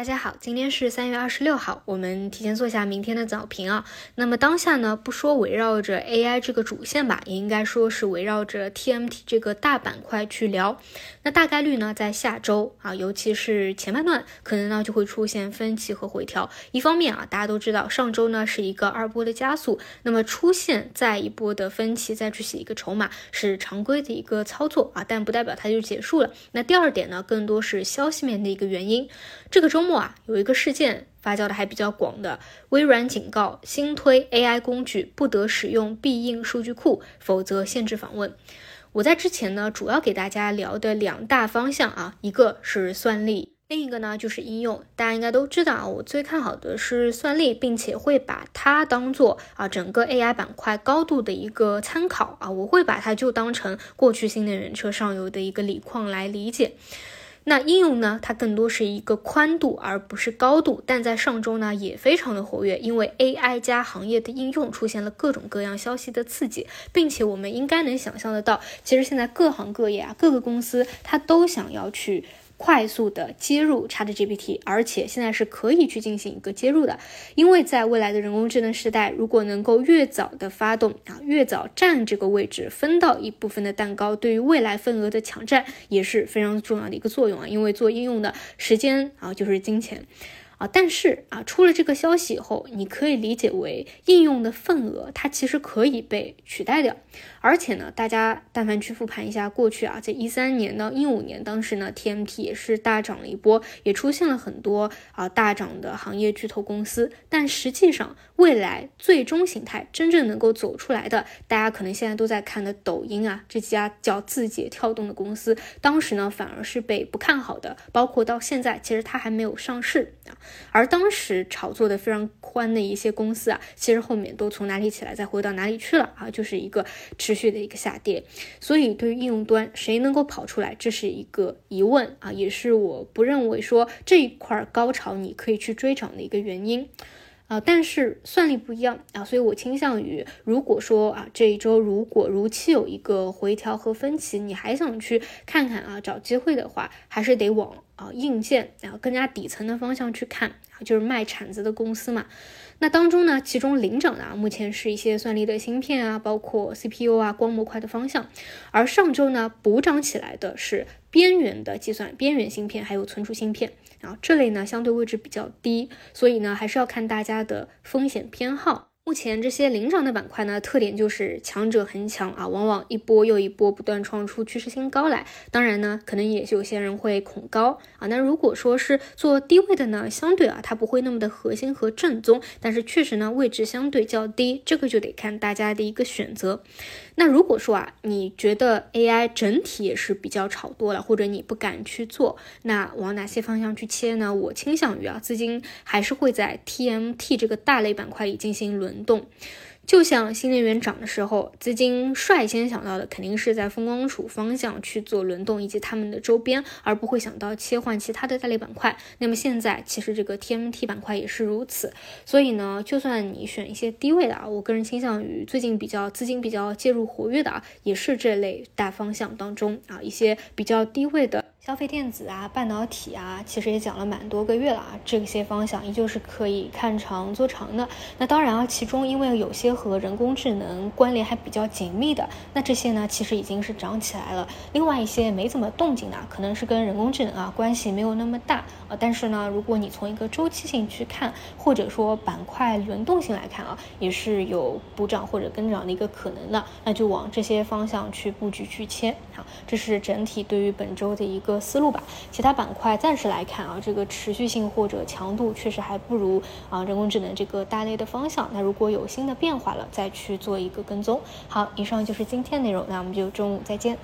大家好，今天是三月二十六号，我们提前做下明天的早评啊。那么当下呢，不说围绕着 AI 这个主线吧，也应该说是围绕着 TMT 这个大板块去聊。那大概率呢，在下周啊，尤其是前半段，可能呢就会出现分歧和回调。一方面啊，大家都知道上周呢是一个二波的加速，那么出现再一波的分歧，再去洗一个筹码是常规的一个操作啊，但不代表它就结束了。那第二点呢，更多是消息面的一个原因。这个周末啊，有一个事件发酵的还比较广的，微软警告新推 AI 工具不得使用必应数据库，否则限制访问。我在之前呢，主要给大家聊的两大方向啊，一个是算力，另一个呢就是应用。大家应该都知道啊，我最看好的是算力，并且会把它当做啊整个 AI 板块高度的一个参考啊，我会把它就当成过去新能源车上游的一个锂矿来理解。那应用呢？它更多是一个宽度，而不是高度。但在上周呢，也非常的活跃，因为 AI 加行业的应用出现了各种各样消息的刺激，并且我们应该能想象得到，其实现在各行各业啊，各个公司它都想要去。快速的接入 ChatGPT，而且现在是可以去进行一个接入的，因为在未来的人工智能时代，如果能够越早的发动啊，越早占这个位置，分到一部分的蛋糕，对于未来份额的抢占也是非常重要的一个作用啊，因为做应用的时间啊就是金钱。啊，但是啊，出了这个消息以后，你可以理解为应用的份额它其实可以被取代掉，而且呢，大家但凡去复盘一下过去啊，在一三年到一五年，当时呢，TMT 也是大涨了一波，也出现了很多啊大涨的行业巨头公司，但实际上未来最终形态真正能够走出来的，大家可能现在都在看的抖音啊这家叫字节跳动的公司，当时呢反而是被不看好的，包括到现在其实它还没有上市啊。而当时炒作的非常欢的一些公司啊，其实后面都从哪里起来，再回到哪里去了啊，就是一个持续的一个下跌。所以对于应用端，谁能够跑出来，这是一个疑问啊，也是我不认为说这一块高潮你可以去追涨的一个原因。啊，但是算力不一样啊，所以我倾向于，如果说啊这一周如果如期有一个回调和分歧，你还想去看看啊找机会的话，还是得往啊硬件啊更加底层的方向去看啊，就是卖铲子的公司嘛。那当中呢，其中领涨的啊，目前是一些算力的芯片啊，包括 CPU 啊、光模块的方向，而上周呢补涨起来的是边缘的计算、边缘芯片还有存储芯片。啊，这类呢相对位置比较低，所以呢还是要看大家的风险偏好。目前这些领涨的板块呢，特点就是强者恒强啊，往往一波又一波不断创出趋势新高来。当然呢，可能也有些人会恐高啊。那如果说是做低位的呢，相对啊它不会那么的核心和正宗，但是确实呢位置相对较低，这个就得看大家的一个选择。那如果说啊你觉得 AI 整体也是比较炒多了，或者你不敢去做，那往哪些方向去切呢？我倾向于啊资金还是会在 TMT 这个大类板块里进行轮。轮动，就像新能源涨的时候，资金率先想到的肯定是在风光储方向去做轮动，以及他们的周边，而不会想到切换其他的大类板块。那么现在其实这个 TMT 板块也是如此，所以呢，就算你选一些低位的啊，我个人倾向于最近比较资金比较介入活跃的啊，也是这类大方向当中啊一些比较低位的。消费电子啊，半导体啊，其实也讲了蛮多个月了啊，这些方向依旧是可以看长做长的。那当然啊，其中因为有些和人工智能关联还比较紧密的，那这些呢其实已经是涨起来了。另外一些没怎么动静的，可能是跟人工智能啊关系没有那么大啊。但是呢，如果你从一个周期性去看，或者说板块轮动性来看啊，也是有补涨或者跟涨的一个可能的，那就往这些方向去布局去切。好，这是整体对于本周的一个。思路吧，其他板块暂时来看啊，这个持续性或者强度确实还不如啊人工智能这个大类的方向。那如果有新的变化了，再去做一个跟踪。好，以上就是今天内容，那我们就中午再见。